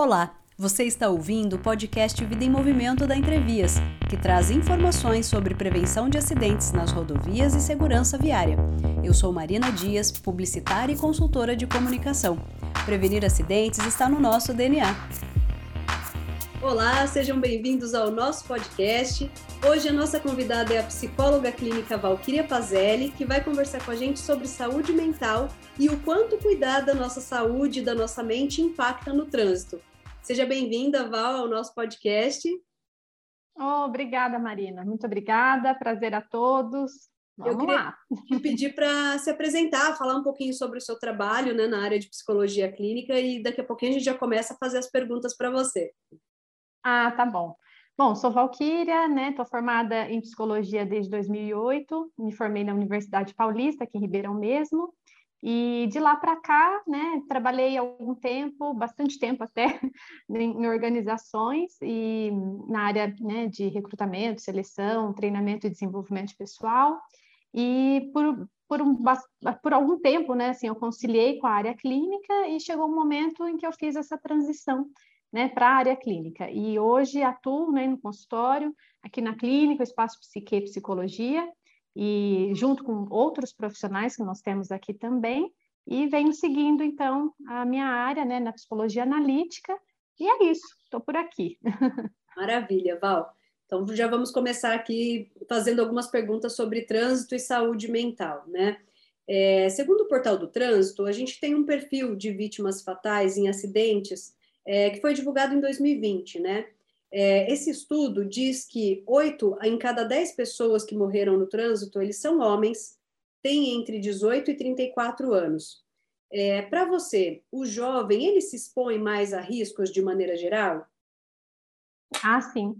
Olá, você está ouvindo o podcast Vida em Movimento da Entrevias, que traz informações sobre prevenção de acidentes nas rodovias e segurança viária. Eu sou Marina Dias, publicitária e consultora de comunicação. Prevenir acidentes está no nosso DNA. Olá, sejam bem-vindos ao nosso podcast. Hoje a nossa convidada é a psicóloga clínica Valquíria Pazelli, que vai conversar com a gente sobre saúde mental e o quanto cuidar da nossa saúde e da nossa mente impacta no trânsito. Seja bem-vinda, Val, ao nosso podcast. Oh, obrigada, Marina. Muito obrigada. Prazer a todos. Vamos eu queria lá. te pedir para se apresentar, falar um pouquinho sobre o seu trabalho né, na área de psicologia clínica e daqui a pouquinho a gente já começa a fazer as perguntas para você. Ah, tá bom. Bom, sou Valquíria, né? Estou formada em psicologia desde 2008, me formei na Universidade Paulista, aqui em Ribeirão mesmo, e de lá para cá, né, trabalhei algum tempo, bastante tempo até, em, organizações e na área né, de recrutamento, seleção, treinamento e desenvolvimento pessoal. E por, por, um, por algum tempo, né, assim, eu conciliei com a área clínica e chegou um momento em que eu fiz essa transição né, para a área clínica. E hoje atuo né, no consultório, aqui na clínica, o Espaço Psique e Psicologia, e junto com outros profissionais que nós temos aqui também, e venho seguindo, então, a minha área né, na psicologia analítica, e é isso, estou por aqui. Maravilha, Val. Então, já vamos começar aqui fazendo algumas perguntas sobre trânsito e saúde mental, né? É, segundo o portal do trânsito, a gente tem um perfil de vítimas fatais em acidentes é, que foi divulgado em 2020, né? É, esse estudo diz que oito em cada dez pessoas que morreram no trânsito, eles são homens, têm entre 18 e 34 anos. É, Para você, o jovem, ele se expõe mais a riscos de maneira geral? Ah, sim.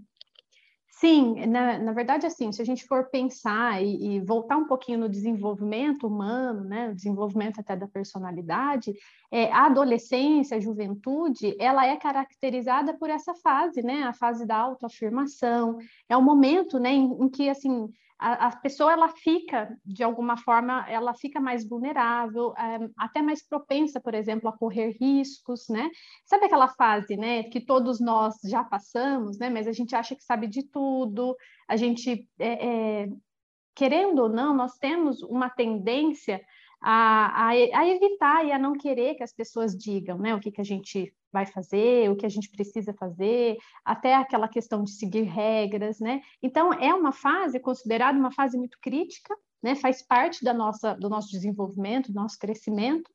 Sim, na, na verdade, assim, se a gente for pensar e, e, voltar um pouquinho no desenvolvimento humano, né, desenvolvimento até da personalidade, é, a adolescência, a juventude, ela é caracterizada por essa fase, né, a fase da autoafirmação, é o momento, né, em, em que, assim, a, a, pessoa ela fica, de alguma forma, ela fica mais vulnerável, é, até mais propensa, por exemplo, a correr riscos, né? Sabe aquela fase, né, que todos nós já passamos, né? Mas a gente acha que sabe de tudo, a gente, é, é, querendo ou não, nós temos uma tendência a, a, a, evitar e a não querer que as pessoas digam né, o que, que a gente vai fazer, o que a gente precisa fazer, até aquela questão de seguir regras, né? Então, é uma fase considerada uma fase muito crítica, né? Faz parte da nossa, do nosso desenvolvimento, do nosso crescimento,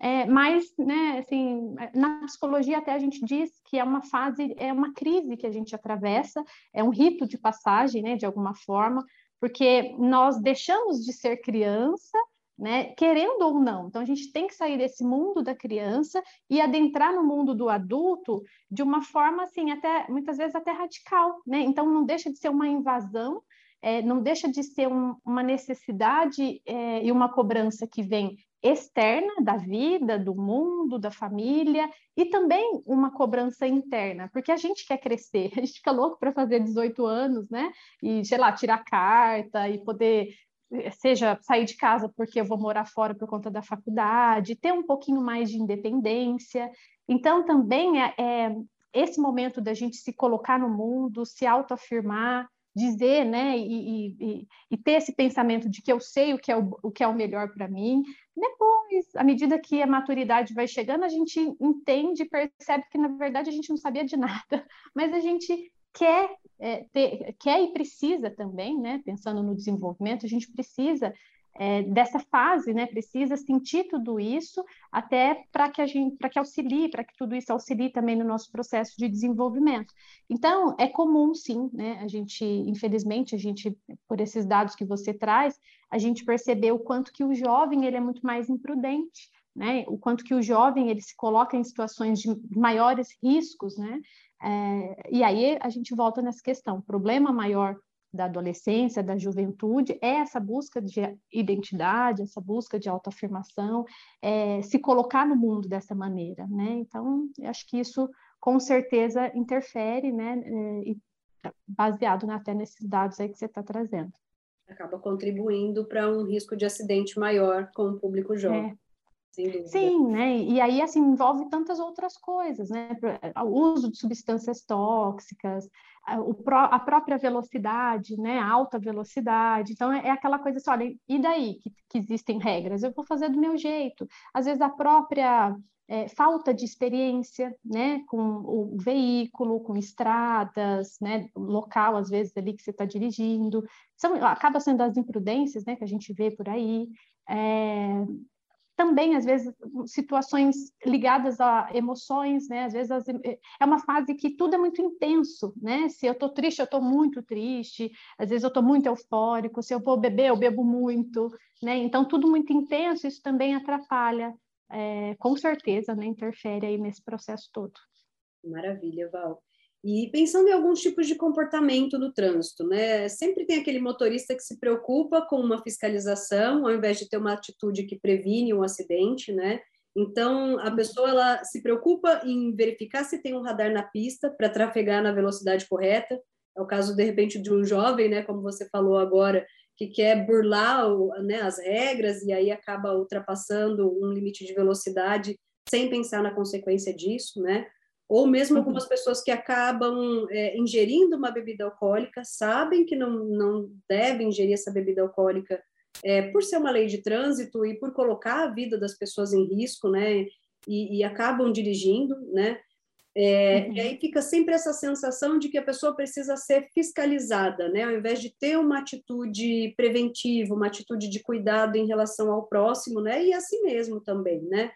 é, mas, né, assim, na psicologia até a gente diz que é uma fase, é uma crise que a gente atravessa, é um rito de passagem, né, de alguma forma, porque nós deixamos de ser criança né? Querendo ou não. Então, a gente tem que sair desse mundo da criança e adentrar no mundo do adulto de uma forma, assim, até muitas vezes até radical, né? Então, não deixa de ser uma invasão, é, não deixa de ser um, uma necessidade é, e uma cobrança que vem externa da vida, do mundo, da família e também uma cobrança interna, porque a gente quer crescer, a gente fica louco para fazer 18 anos, né? E, sei lá, tirar carta e poder seja sair de casa porque eu vou morar fora por conta da faculdade, ter um pouquinho mais de independência. Então, também é, é esse momento da gente se colocar no mundo, se autoafirmar, dizer, né, e, e, e, ter esse pensamento de que eu sei o que é o, o que é o melhor para mim. Depois, à medida que a maturidade vai chegando, a gente entende percebe que, na verdade, a gente não sabia de nada, mas a gente quer, é, ter, quer e precisa também, né, pensando no desenvolvimento, a gente precisa é, dessa fase, né, precisa sentir tudo isso até para que a gente, para que auxilie, para que tudo isso auxilie também no nosso processo de desenvolvimento. Então, é comum, sim, né, a gente, infelizmente, a gente, por esses dados que você traz, a gente percebeu o quanto que o jovem, ele é muito mais imprudente, né, o quanto que o jovem, ele se coloca em situações de maiores riscos, né, é, e aí a gente volta nessa questão: o problema maior da adolescência, da juventude, é essa busca de identidade, essa busca de autoafirmação, é, se colocar no mundo dessa maneira, né? Então, acho que isso com certeza interfere, né? É, baseado né, até nesses dados aí que você está trazendo. Acaba contribuindo para um risco de acidente maior com o público jovem. Sim, né? E aí assim envolve tantas outras coisas, né? O uso de substâncias tóxicas, a própria velocidade, né? A alta velocidade. Então é, é aquela coisa assim, olha, e daí que, que existem regras? Eu vou fazer do meu jeito. Às vezes a própria é, falta de experiência, né, com o veículo, com estradas, né, local às vezes ali que você está dirigindo, são, acaba sendo as imprudências, né, que a gente vê por aí, é, também, às vezes, situações ligadas a emoções, né? Às vezes as, é uma fase que tudo é muito intenso, né? Se eu estou triste, eu estou muito triste. Às vezes eu estou muito eufórico. Se eu vou beber, eu bebo muito, né? Então, tudo muito intenso, isso também atrapalha, é, com certeza, né? Interfere aí nesse processo todo. Maravilha, Val. E pensando em alguns tipos de comportamento no trânsito, né? Sempre tem aquele motorista que se preocupa com uma fiscalização, ao invés de ter uma atitude que previne um acidente, né? Então, a pessoa ela se preocupa em verificar se tem um radar na pista para trafegar na velocidade correta. É o caso, de repente, de um jovem, né, como você falou agora, que quer burlar né, as regras e aí acaba ultrapassando um limite de velocidade sem pensar na consequência disso, né? Ou mesmo uhum. algumas pessoas que acabam é, ingerindo uma bebida alcoólica, sabem que não, não devem ingerir essa bebida alcoólica é, por ser uma lei de trânsito e por colocar a vida das pessoas em risco, né, e, e acabam dirigindo, né, é, uhum. E aí fica sempre essa sensação de que a pessoa precisa ser fiscalizada, né? Ao invés de ter uma atitude preventiva, uma atitude de cuidado em relação ao próximo, né? E a si mesmo também, né?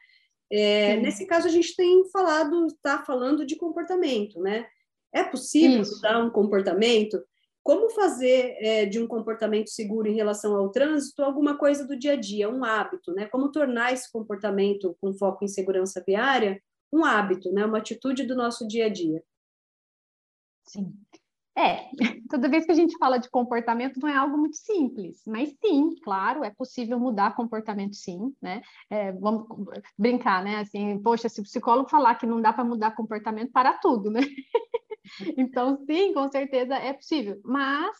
É, nesse caso, a gente tem falado, está falando de comportamento, né? É possível Isso. mudar um comportamento? Como fazer é, de um comportamento seguro em relação ao trânsito alguma coisa do dia a dia, um hábito, né? Como tornar esse comportamento com foco em segurança viária um hábito, né? Uma atitude do nosso dia a dia. Sim. É, toda vez que a gente fala de comportamento não é algo muito simples, mas sim, claro, é possível mudar comportamento sim, né? É, vamos brincar, né? Assim, poxa, se o psicólogo falar que não dá para mudar comportamento, para tudo, né? então, sim, com certeza é possível, mas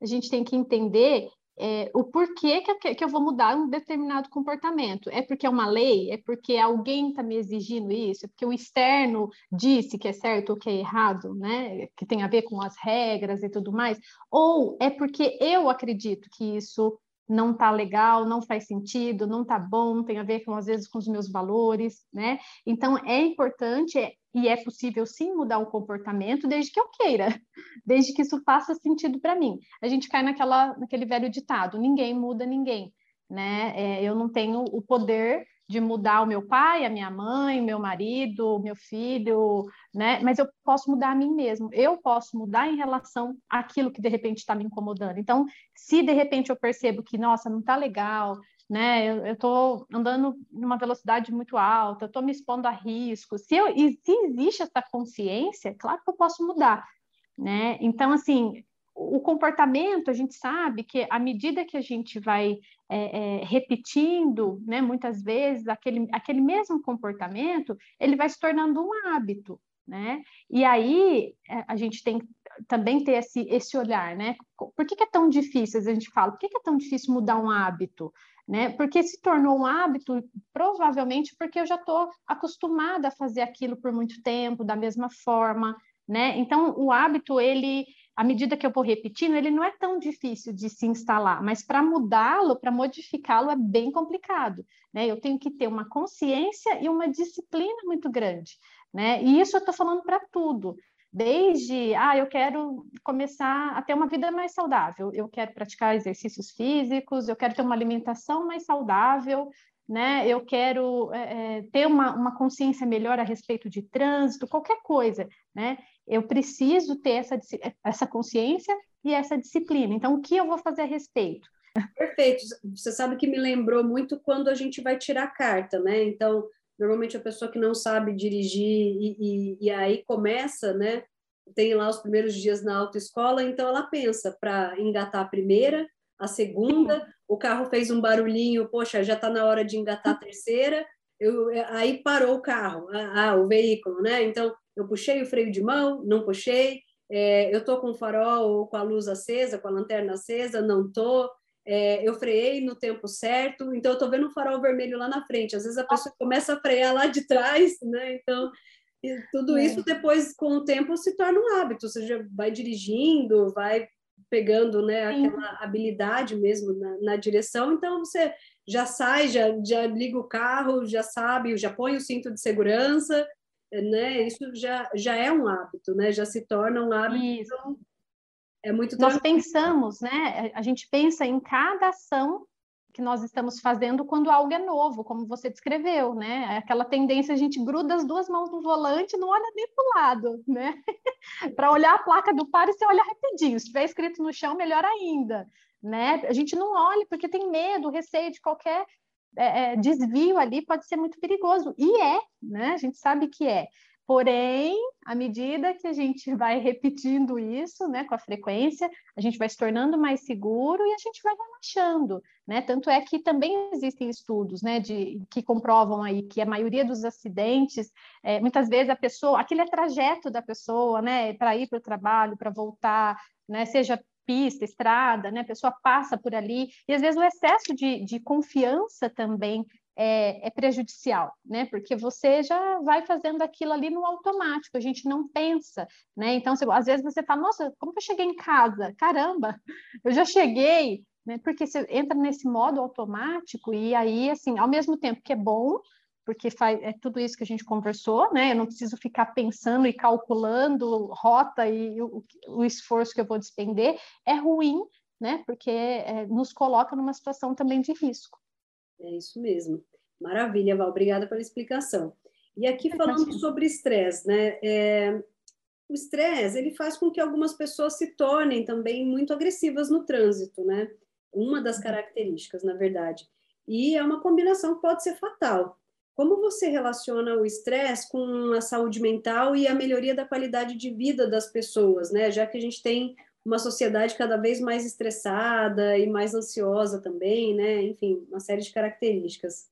a gente tem que entender é, o porquê que, que eu vou mudar um determinado comportamento. É porque é uma lei? É porque alguém está me exigindo isso? É porque o externo disse que é certo ou que é errado, né? Que tem a ver com as regras e tudo mais? Ou é porque eu acredito que isso não está legal, não faz sentido, não está bom, tem a ver com às vezes com os meus valores, né? Então é importante é, e é possível sim mudar o comportamento desde que eu queira, desde que isso faça sentido para mim. A gente cai naquela naquele velho ditado: ninguém muda ninguém, né? É, eu não tenho o poder de mudar o meu pai, a minha mãe, meu marido, meu filho, né? Mas eu posso mudar a mim mesmo. Eu posso mudar em relação àquilo que de repente está me incomodando. Então, se de repente eu percebo que, nossa, não está legal, né? Eu estou andando numa velocidade muito alta, estou me expondo a risco. Se, eu, e se existe essa consciência, claro que eu posso mudar, né? Então, assim, o comportamento, a gente sabe que à medida que a gente vai é, é, repetindo, né, muitas vezes, aquele, aquele mesmo comportamento, ele vai se tornando um hábito, né? E aí é, a gente tem também ter esse, esse olhar, né? Por que, que é tão difícil? A gente fala, por que, que é tão difícil mudar um hábito? Né? Porque se tornou um hábito, provavelmente porque eu já estou acostumada a fazer aquilo por muito tempo, da mesma forma, né? Então, o hábito, ele à medida que eu vou repetindo, ele não é tão difícil de se instalar, mas para mudá-lo, para modificá-lo, é bem complicado. Né? Eu tenho que ter uma consciência e uma disciplina muito grande. Né? E isso eu estou falando para tudo. Desde, ah, eu quero começar a ter uma vida mais saudável, eu quero praticar exercícios físicos, eu quero ter uma alimentação mais saudável, né? Eu quero é, ter uma, uma consciência melhor a respeito de trânsito, qualquer coisa, né? Eu preciso ter essa, essa consciência e essa disciplina. Então, o que eu vou fazer a respeito? Perfeito. Você sabe que me lembrou muito quando a gente vai tirar carta, né? Então, normalmente a pessoa que não sabe dirigir e, e, e aí começa, né? Tem lá os primeiros dias na autoescola, então ela pensa para engatar a primeira, a segunda, o carro fez um barulhinho, poxa, já está na hora de engatar a terceira, eu, aí parou o carro, ah, o veículo, né? Então, eu puxei o freio de mão, não puxei, é, eu estou com o farol ou com a luz acesa, com a lanterna acesa, não estou. É, eu freiei no tempo certo, então eu estou vendo um farol vermelho lá na frente. Às vezes a pessoa começa a frear lá de trás, né? Então, tudo é. isso depois, com o tempo, se torna um hábito. Você já vai dirigindo, vai pegando né, aquela habilidade mesmo na, na, direção, então você já sai, já, já liga o carro, já sabe, já põe o cinto de segurança, né? Isso já, já é um hábito, né? Já se torna um hábito. Então, é muito Nós pensamos, né? A gente pensa em cada ação que nós estamos fazendo quando algo é novo, como você descreveu, né? É aquela tendência a gente gruda as duas mãos no volante, não olha nem para o lado, né? para olhar a placa do par e você olha rapidinho. Se tiver escrito no chão, melhor ainda, né? A gente não olha porque tem medo, receio de qualquer é, é, desvio ali pode ser muito perigoso. E é, né? A gente sabe que é. Porém, à medida que a gente vai repetindo isso, né, com a frequência, a gente vai se tornando mais seguro e a gente vai relaxando, né? Tanto é que também existem estudos, né, de que comprovam aí que a maioria dos acidentes, é, muitas vezes a pessoa, aquele é trajeto da pessoa, né, para ir para o trabalho, para voltar, né, seja pista, estrada, né? A pessoa passa por ali, e às vezes o excesso de, de confiança também é, é, prejudicial, né? Porque você já vai fazendo aquilo ali no automático, a gente não pensa, né? Então, você, às vezes você fala, nossa, como que eu cheguei em casa? Caramba, eu já cheguei, né? Porque você entra nesse modo automático e aí, assim, ao mesmo tempo que é bom, porque faz, é tudo isso que a gente conversou, né? Eu não preciso ficar pensando e calculando rota e o, o esforço que eu vou despender, é ruim, né? Porque é, nos coloca numa situação também de risco. É isso mesmo. Maravilha, Val. Obrigada pela explicação. E aqui falando sobre estresse, né? É, o estresse ele faz com que algumas pessoas se tornem também muito agressivas no trânsito, né? Uma das uhum. características, na verdade. E é uma combinação que pode ser fatal. Como você relaciona o estresse com a saúde mental e a melhoria da qualidade de vida das pessoas, né? Já que a gente tem uma sociedade cada vez mais estressada e mais ansiosa também, né? Enfim, uma série de características.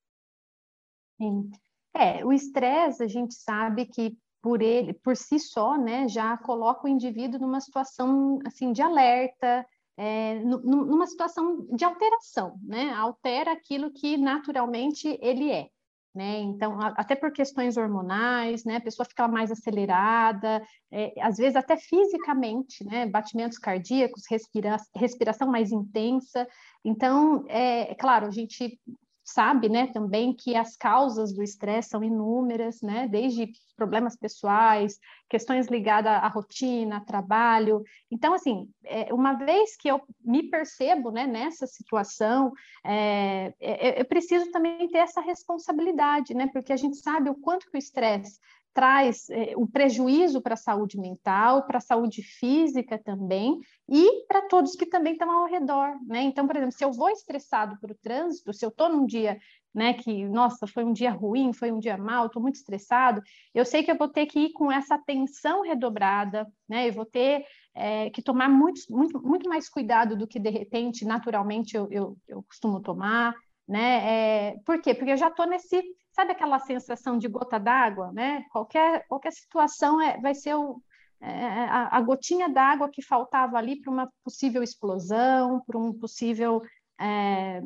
Sim. É, o estresse, a gente sabe que por ele, por si só, né, já coloca o indivíduo numa situação assim de alerta, é, numa situação de alteração, né? Altera aquilo que naturalmente ele é né? Então, até por questões hormonais, né? A pessoa fica mais acelerada, é, às vezes até fisicamente, né? Batimentos cardíacos, respira respiração mais intensa. Então, é, é claro, a gente sabe, né, também que as causas do estresse são inúmeras, né, desde problemas pessoais, questões ligadas à rotina, trabalho. Então, assim, é, uma vez que eu me percebo, né, nessa situação, é, é, eu preciso também ter essa responsabilidade, né, porque a gente sabe o quanto que o estresse traz é, um prejuízo para a saúde mental, para a saúde física também, e para todos que também estão ao redor, né? Então, por exemplo, se eu vou estressado para o trânsito, se eu estou num dia, né, que, nossa, foi um dia ruim, foi um dia mal, estou muito estressado, eu sei que eu vou ter que ir com essa atenção redobrada, né? Eu vou ter é, que tomar muito, muito, muito mais cuidado do que, de repente, naturalmente eu, eu, eu costumo tomar, né? É, por quê? Porque eu já estou nesse Sabe aquela sensação de gota d'água, né? Qualquer, qualquer situação é, vai ser o, é, a, a, gotinha d'água que faltava ali para uma possível explosão, para um possível é,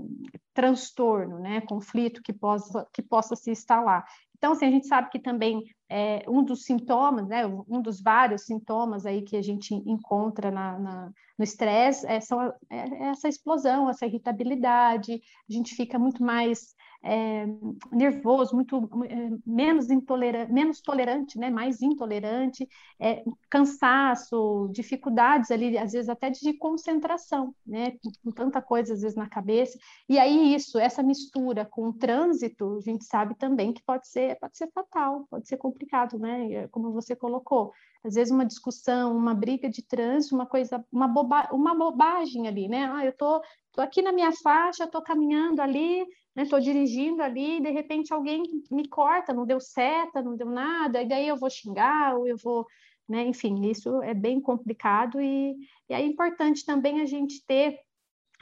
transtorno, né? Conflito que possa, que possa se instalar. Então, assim, a gente sabe que também é, um dos sintomas, né, um dos vários sintomas aí que a gente encontra na, na no estresse é, são, é, essa explosão, essa irritabilidade, a gente fica muito mais é, nervoso, muito é, menos intolerante, menos tolerante, né, mais intolerante, é, cansaço, dificuldades ali, às vezes até de concentração, né, com, tanta coisa às vezes na cabeça. E aí isso, essa mistura com o trânsito, a gente sabe também que pode ser, pode ser fatal, pode ser complicado, né, como você colocou. Às vezes uma discussão, uma briga de trânsito, uma coisa, uma, boba, uma bobagem ali, né? Ah, eu tô, tô aqui na minha faixa, tô caminhando ali, Estou né, dirigindo ali e de repente alguém me corta, não deu seta, não deu nada, e daí eu vou xingar, ou eu vou, né? Enfim, isso é bem complicado e, e é importante também a gente ter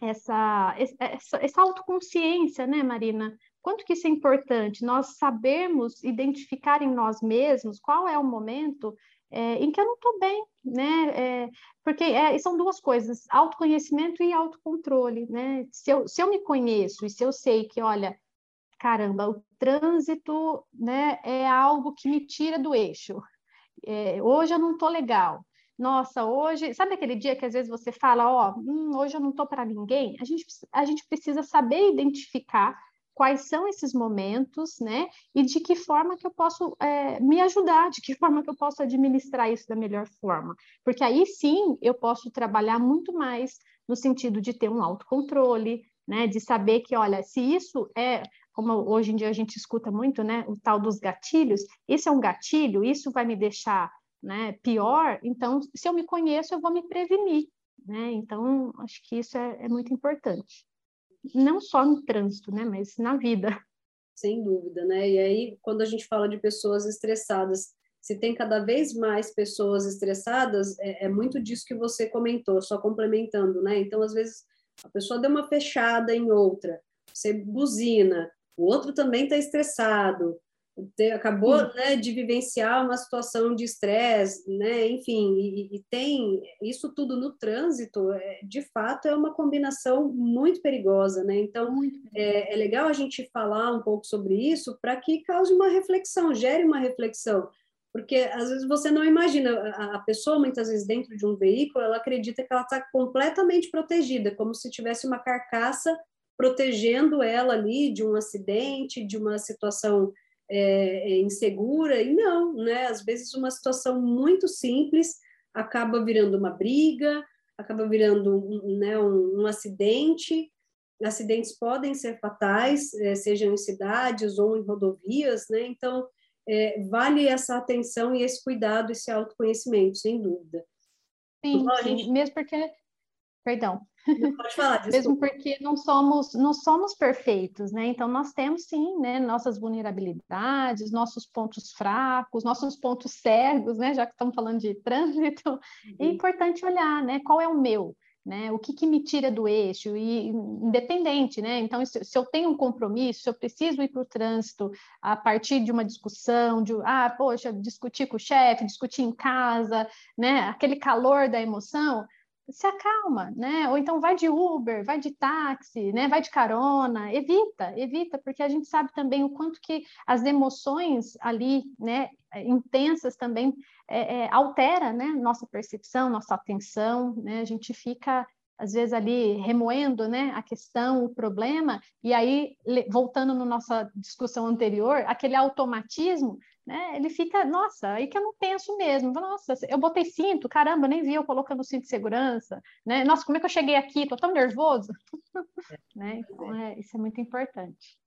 essa, essa, essa autoconsciência, né, Marina? quanto que isso é importante, nós sabermos identificar em nós mesmos qual é o momento é, em que eu não estou bem, né? É, porque é, são duas coisas, autoconhecimento e autocontrole, né? Se eu, se eu me conheço e se eu sei que, olha, caramba, o trânsito né, é algo que me tira do eixo. É, hoje eu não estou legal. Nossa, hoje, sabe aquele dia que às vezes você fala, ó, oh, hum, hoje eu não estou para ninguém? A gente, a gente precisa saber identificar quais são esses momentos, né? E de que forma que eu posso é, me ajudar, de que forma que eu posso administrar isso da melhor forma. Porque aí sim eu posso trabalhar muito mais no sentido de ter um autocontrole, né? De saber que, olha, se isso é, como hoje em dia a gente escuta muito, né? O tal dos gatilhos, isso é um gatilho, isso vai me deixar né, pior, então se eu me conheço, eu vou me prevenir. Né? Então, acho que isso é, é muito importante não só no trânsito, né, mas na vida. Sem dúvida, né? E aí, quando a gente fala de pessoas estressadas, se tem cada vez mais pessoas estressadas, é, é muito disso que você comentou, só complementando, né? Então, às vezes, a pessoa deu uma fechada em outra, você buzina, o outro também está estressado, acabou né, de vivenciar uma situação de estresse, né, enfim, e, e, tem isso tudo no trânsito, é, de fato é uma combinação muito perigosa, né? Então é, é legal a gente falar um pouco sobre isso para que cause uma reflexão, gere uma reflexão, porque às vezes você não imagina a, a pessoa muitas vezes dentro de um veículo, ela acredita que ela está completamente protegida, como se tivesse uma carcaça protegendo ela ali de um acidente, de uma situação é, é, insegura, e não, né? Às vezes uma situação muito simples acaba virando uma briga, acaba virando um, né, um, um acidente. Acidentes podem ser fatais, é, sejam em cidades ou em rodovias, né? Então, é, vale essa atenção e esse cuidado, esse autoconhecimento, sem dúvida. Sim, então. Gente... mesmo porque Perdão. Pode falar, Mesmo porque não somos, não somos perfeitos, né? Então nós temos sim, né, nossas vulnerabilidades, nossos pontos fracos, nossos pontos cegos, né? Já que estamos falando de trânsito, uhum. é importante olhar, né? Qual é o meu? Né, o que, que, me tira do eixo, e independente, né? Então, se, se eu tenho um compromisso, se eu preciso ir para o trânsito a partir de uma discussão, de ah, poxa, discutir com o chefe, discutir em casa, né? Aquele calor da emoção, se acalma, né? Ou então vai de Uber, vai de táxi, né? Vai de carona, evita, evita, porque a gente sabe também o quanto que as emoções ali, né, intensas também é, é, altera, né, nossa percepção, nossa atenção, né? A gente fica às vezes ali remoendo, né, a questão, o problema, e aí voltando na nossa discussão anterior, aquele automatismo né? Ele fica, nossa, aí que eu não penso mesmo. Nossa, eu botei cinto, caramba, nem vi eu colocando cinto de segurança, né? Nossa, como é que eu cheguei aqui? Tô tão nervoso, né? Então, é, isso é muito importante.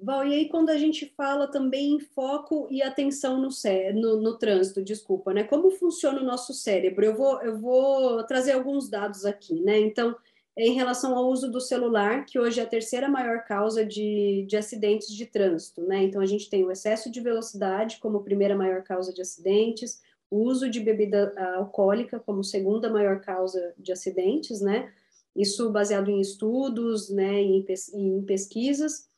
Val, e aí quando a gente fala também em foco e atenção no, cé no, no, trânsito, desculpa, né? Como funciona o nosso cérebro? Eu vou, eu vou trazer alguns dados aqui, né? Então, em relação ao uso do celular, que hoje é a terceira maior causa de, de acidentes de trânsito, né? Então, a gente tem o excesso de velocidade como primeira maior causa de acidentes, o uso de bebida alcoólica como segunda maior causa de acidentes, né? Isso baseado em estudos, né, em, em pesquisas.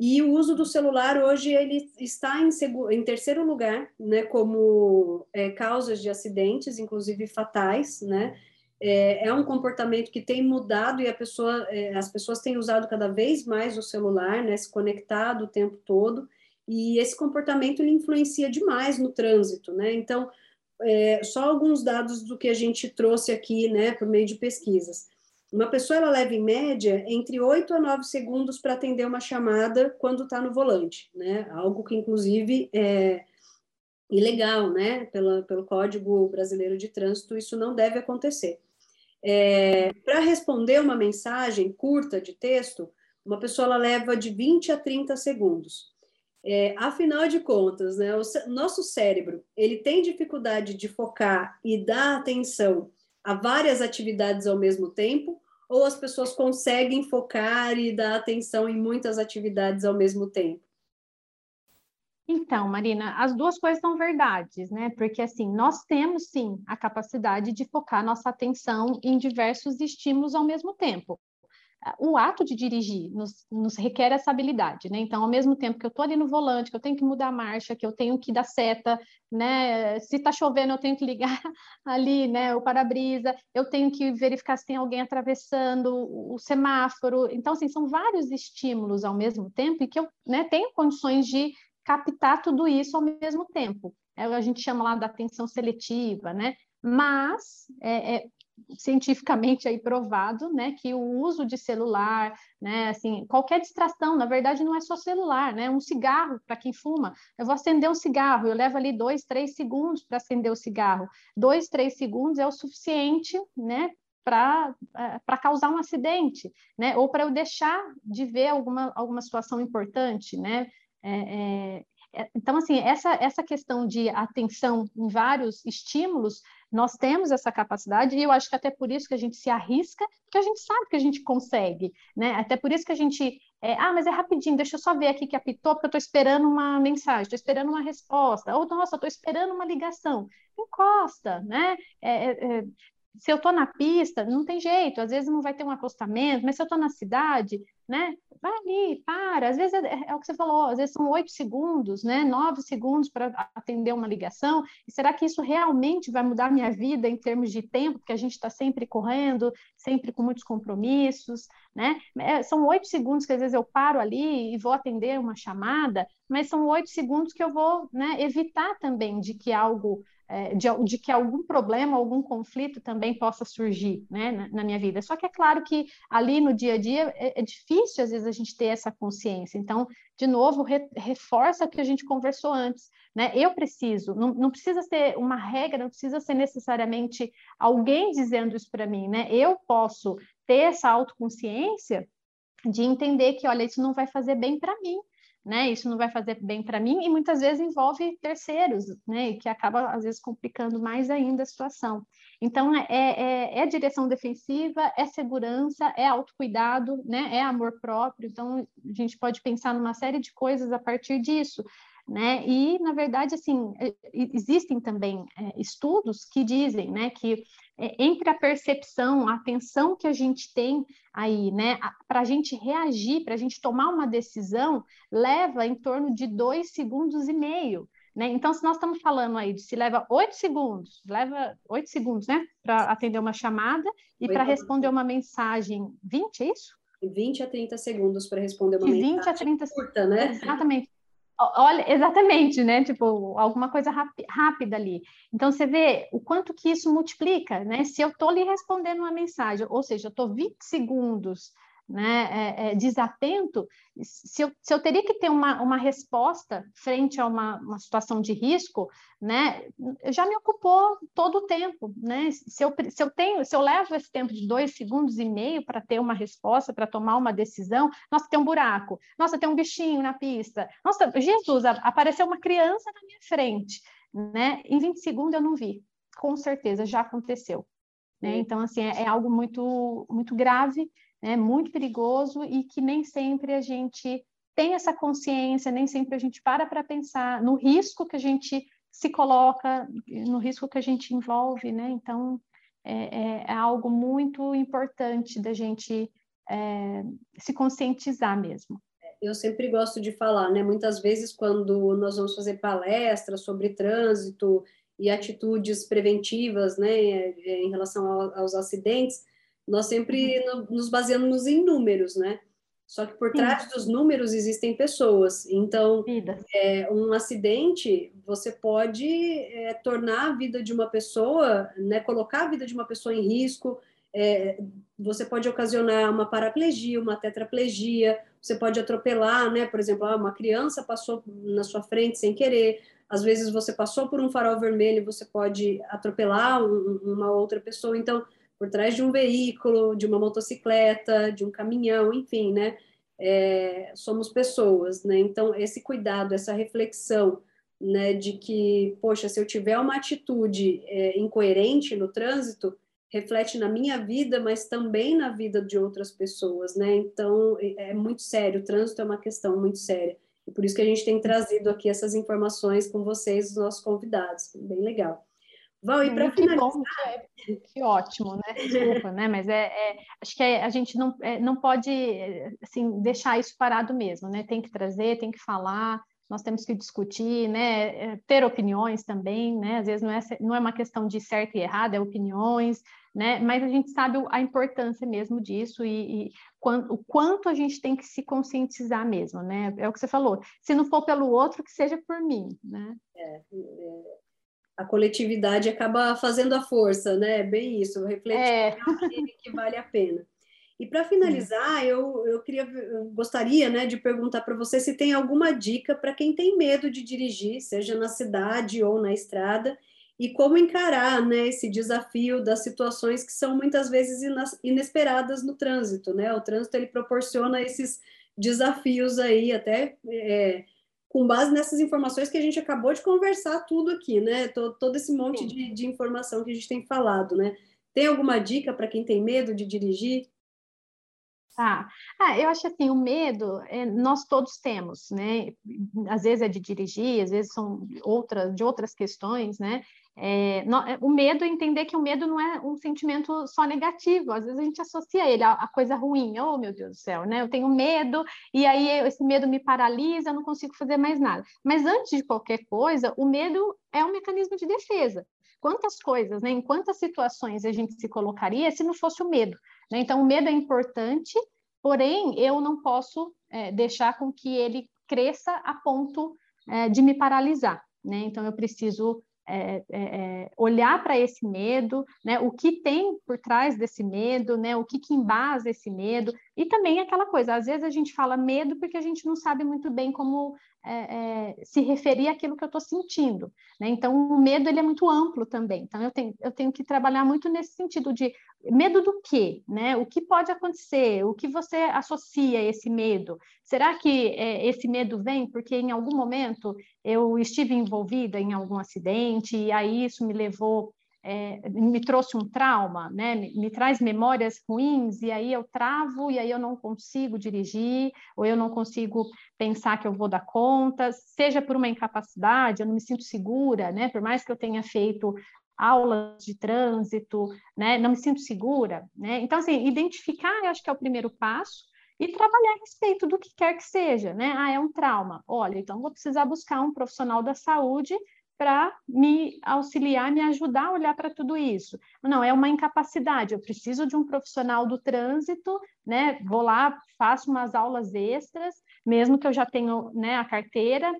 E o uso do celular hoje ele está em, em terceiro lugar, né, como é, causas de acidentes, inclusive fatais, né? É, é, um comportamento que tem mudado e pessoa, é, as pessoas têm usado cada vez mais o celular, né, se conectado o tempo todo, e esse comportamento ele influencia demais no trânsito, né? Então, é, só alguns dados do que a gente trouxe aqui, né, por meio de pesquisas. Uma pessoa ela leva em média entre 8 a 9 segundos para atender uma chamada quando está no volante, né? Algo que inclusive é ilegal, né? Pela, pelo Código Brasileiro de Trânsito, isso não deve acontecer. É, Para responder uma mensagem curta de texto, uma pessoa ela leva de 20 a 30 segundos. É, afinal de contas, né, o nosso cérebro ele tem dificuldade de focar e dar atenção a várias atividades ao mesmo tempo, ou as pessoas conseguem focar e dar atenção em muitas atividades ao mesmo tempo? Então, Marina, as duas coisas são verdades, né? Porque assim, nós temos sim a capacidade de focar nossa atenção em diversos estímulos ao mesmo tempo. o ato de dirigir nos, nos, requer essa habilidade, né? Então, ao mesmo tempo que eu estou ali no volante, que eu tenho que mudar a marcha, que eu tenho que dar seta, né? Se está chovendo, eu tenho que ligar ali, né? O para-brisa, eu tenho que verificar se tem alguém atravessando o semáforo. Então, assim, são vários estímulos ao mesmo tempo e que eu né, tenho condições de captar tudo isso ao mesmo tempo. É, a gente chama lá da atenção seletiva, né? Mas é, é, cientificamente aí provado, né, que o uso de celular, né, assim, qualquer distração, na verdade não é só celular, né, um cigarro para quem fuma, eu vou acender um cigarro, eu levo ali dois, três segundos para acender o cigarro, dois, três segundos é o suficiente, né, para é, causar um acidente, né, ou para eu deixar de ver alguma, alguma situação importante, né, é, é, é, então, assim, essa, essa questão de atenção em vários estímulos, nós temos essa capacidade, e eu acho que até por isso que a gente se arrisca, porque a gente sabe que a gente consegue, né? Até por isso que a gente. É, ah, mas é rapidinho, deixa eu só ver aqui que apitou, porque eu estou esperando uma mensagem, estou esperando uma resposta, ou nossa, estou esperando uma ligação. Encosta, né? É, é, se eu estou na pista, não tem jeito, às vezes não vai ter um acostamento, mas se eu estou na cidade, né? Vai ali, para. Às vezes é, é, o que você falou, às vezes são oito segundos, né? Nove segundos para atender uma ligação. E será que isso realmente vai mudar minha vida em termos de tempo? Porque a gente está sempre correndo, sempre com muitos compromissos, né? É, são oito segundos que às vezes eu paro ali e vou atender uma chamada, mas são oito segundos que eu vou né, evitar também de que algo é, de, de, que algum problema, algum conflito também possa surgir né, na, na, minha vida. Só que é claro que ali no dia a dia é, é difícil, às vezes, a gente ter essa consciência. Então, de novo, re, reforça o que a gente conversou antes. Né? Eu preciso, não, não precisa ser uma regra, não precisa ser necessariamente alguém dizendo isso para mim. Né? Eu posso ter essa autoconsciência de entender que, olha, isso não vai fazer bem para mim né? Isso não vai fazer bem para mim e muitas vezes envolve terceiros, né? Que acaba às vezes complicando mais ainda a situação. Então é, é, é direção defensiva, é segurança, é autocuidado, né? É amor próprio. Então a gente pode pensar numa série de coisas a partir disso. Né? E, na verdade, assim, é, existem também é, estudos que dizem, né, que é, entre a percepção, a atenção que a gente tem aí, né, para a gente reagir, para a gente tomar uma decisão, leva em torno de dois segundos e meio. Né? Então, se nós estamos falando aí de se leva oito segundos, leva oito segundos, né, para atender uma chamada e para responder uma mensagem, 20, é isso? 20 a 30 segundos para responder uma de mensagem 20 a 30 curta, né? Exatamente. Olha, exatamente, né? Tipo, alguma coisa rápida ali. Então, você vê o quanto que isso multiplica, né? Se eu estou ali respondendo uma mensagem, ou seja, eu estou 20 segundos né, é, é, desatento, se eu, se eu teria que ter uma, uma resposta frente a uma, uma situação de risco, né, já me ocupou todo o tempo, né? Se eu, se eu tenho, se eu levo esse tempo de dois segundos e meio para ter uma resposta, para tomar uma decisão, nossa, tem um buraco, nossa, tem um bichinho na pista, nossa, Jesus, apareceu uma criança na minha frente, né? Em 20 segundos eu não vi, com certeza já aconteceu. Né? Então, assim, é, é algo muito, muito grave né, muito perigoso e que nem sempre a gente tem essa consciência, nem sempre a gente para para pensar no risco que a gente se coloca, no risco que a gente envolve, né? Então, é, é, é algo muito importante da gente é, se conscientizar mesmo. Eu sempre gosto de falar, né? Muitas vezes, quando nós vamos fazer palestras sobre trânsito e atitudes preventivas, né, em relação aos acidentes, nós sempre uhum. nos baseamos em números, né? Só que por trás Sim. dos números existem pessoas. Então, é, um acidente, você pode é, tornar a vida de uma pessoa, né, colocar a vida de uma pessoa em risco. É, você pode ocasionar uma paraplegia, uma tetraplegia. Você pode atropelar, né? Por exemplo, ah, uma criança passou na sua frente sem querer. Às vezes você passou por um farol vermelho, você pode atropelar um, uma outra pessoa. Então, por trás de um veículo, de uma motocicleta, de um caminhão, enfim, né? É, somos pessoas, né? Então, esse cuidado, essa reflexão, né, de que, poxa, se eu tiver uma atitude é, incoerente no trânsito, reflete na minha vida, mas também na vida de outras pessoas, né? Então, é, é muito sério, o trânsito é uma questão muito séria. E por isso que a gente tem trazido aqui essas informações com vocês, os nossos convidados, bem legal. Val, e para finalizar... Bom, que, que, ótimo, né? Desculpa, né? Mas é, é acho que é, a gente não, é, não pode assim, deixar isso parado mesmo, né? Tem que trazer, tem que falar, nós temos que discutir, né? É, ter opiniões também, né? Às vezes não é, não é uma questão de certo e errado, é opiniões, né? Mas a gente sabe a importância mesmo disso e, e quanto, o quanto a gente tem que se conscientizar mesmo, né? É o que você falou. Se não for pelo outro, que seja por mim, né? É, é a coletividade acaba fazendo a força, né? Bem isso, refletir é. que vale a pena. E para finalizar, eu, eu queria, eu gostaria, né, de perguntar para você se tem alguma dica para quem tem medo de dirigir, seja na cidade ou na estrada, e como encarar, né, esse desafio das situações que são muitas vezes inesperadas no trânsito, né? O trânsito ele proporciona esses desafios aí até é, com base nessas informações que a gente acabou de conversar tudo aqui, né? Todo, todo esse monte de, de, informação que a gente tem falado, né? Tem alguma dica para quem tem medo de dirigir? Ah, ah, eu acho assim, o medo é, nós todos temos, né? Às vezes é de dirigir, às vezes são outras, de outras questões, né? É, no, é, o medo, entender que o medo não é um sentimento só negativo, às vezes a gente associa ele a, a, coisa ruim, oh meu Deus do céu, né? Eu tenho medo, e aí esse medo me paralisa, eu não consigo fazer mais nada. Mas antes de qualquer coisa, o medo é um mecanismo de defesa. Quantas coisas, né, em quantas situações a gente se colocaria se não fosse o medo? Né? Então, o medo é importante, porém, eu não posso é, deixar com que ele cresça a ponto é, de me paralisar. Né? Então, eu preciso é, é, é, olhar para esse medo, né? O que tem por trás desse medo, né? O que, que embasa esse medo e também aquela coisa. Às vezes a gente fala medo porque a gente não sabe muito bem como é, é, se referir àquilo que eu estou sentindo, né? Então o medo ele é muito amplo também. Então eu tenho eu tenho que trabalhar muito nesse sentido de medo do quê, né? O que pode acontecer? O que você associa a esse medo? Será que é, esse medo vem porque em algum momento eu estive envolvida em algum acidente e aí isso me levou é, me trouxe um trauma, né? Me, me, traz memórias ruins e aí eu travo e aí eu não consigo dirigir ou eu não consigo pensar que eu vou dar conta, seja por uma incapacidade, eu não me sinto segura, né? Por mais que eu tenha feito aulas de trânsito, né? Não me sinto segura, né? Então, assim, identificar, eu acho que é o primeiro passo e trabalhar a respeito do que quer que seja, né? Ah, é um trauma. Olha, então vou precisar buscar um profissional da saúde para me auxiliar, me ajudar a olhar para tudo isso. Não, é uma incapacidade, eu preciso de um profissional do trânsito, né? Vou lá, faço umas aulas extras, mesmo que eu já tenha né, a carteira,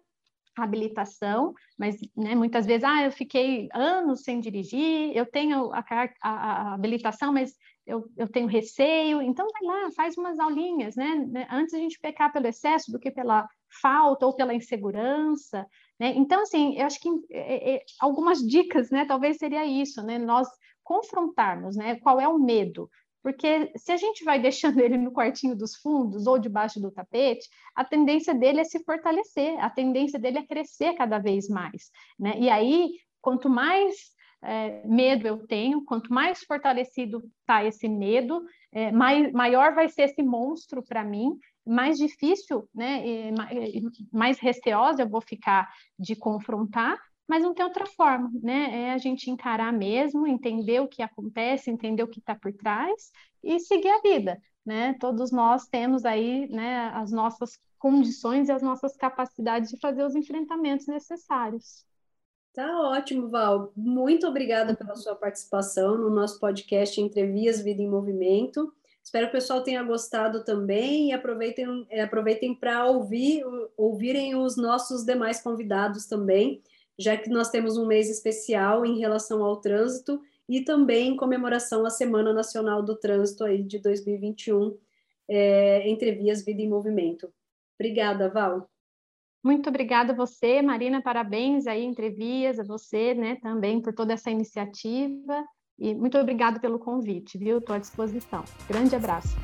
habilitação, mas né, muitas vezes, ah, eu fiquei anos sem dirigir, eu tenho a, a, a habilitação, mas eu, eu, tenho receio, então vai lá, faz umas aulinhas, né? né antes a gente pecar pelo excesso do que pela falta ou pela insegurança, né? Então, assim, eu acho que é, é, algumas dicas, né? Talvez seria isso, né? Nós confrontarmos, né? Qual é o medo? Porque se a gente vai deixando ele no quartinho dos fundos ou debaixo do tapete, a tendência dele é se fortalecer, a tendência dele é crescer cada vez mais, né? E aí, quanto mais é, medo eu tenho, quanto mais fortalecido está esse medo, é, maior vai ser esse monstro para mim, mais difícil, né, mais receosa eu vou ficar de confrontar, mas não tem outra forma, né? É a gente encarar mesmo, entender o que acontece, entender o que está por trás e seguir a vida, né? Todos nós temos aí, né, as nossas condições e as nossas capacidades de fazer os enfrentamentos necessários. Tá ótimo, Val. Muito obrigada pela sua participação no nosso podcast Entrevias Vida em Movimento. Espero que o pessoal tenha gostado também e aproveitem, é, aproveitem para ouvir, ouvirem os nossos demais convidados também, já que nós temos um mês especial em relação ao trânsito e também em comemoração à Semana Nacional do Trânsito aí de 2021, é, entre vias Vida em Movimento. Obrigada, Val. Muito obrigada a você, Marina, parabéns aí, Entrevias, a você, né, também por toda essa iniciativa. E muito obrigada pelo convite, viu? Estou à disposição. Grande abraço.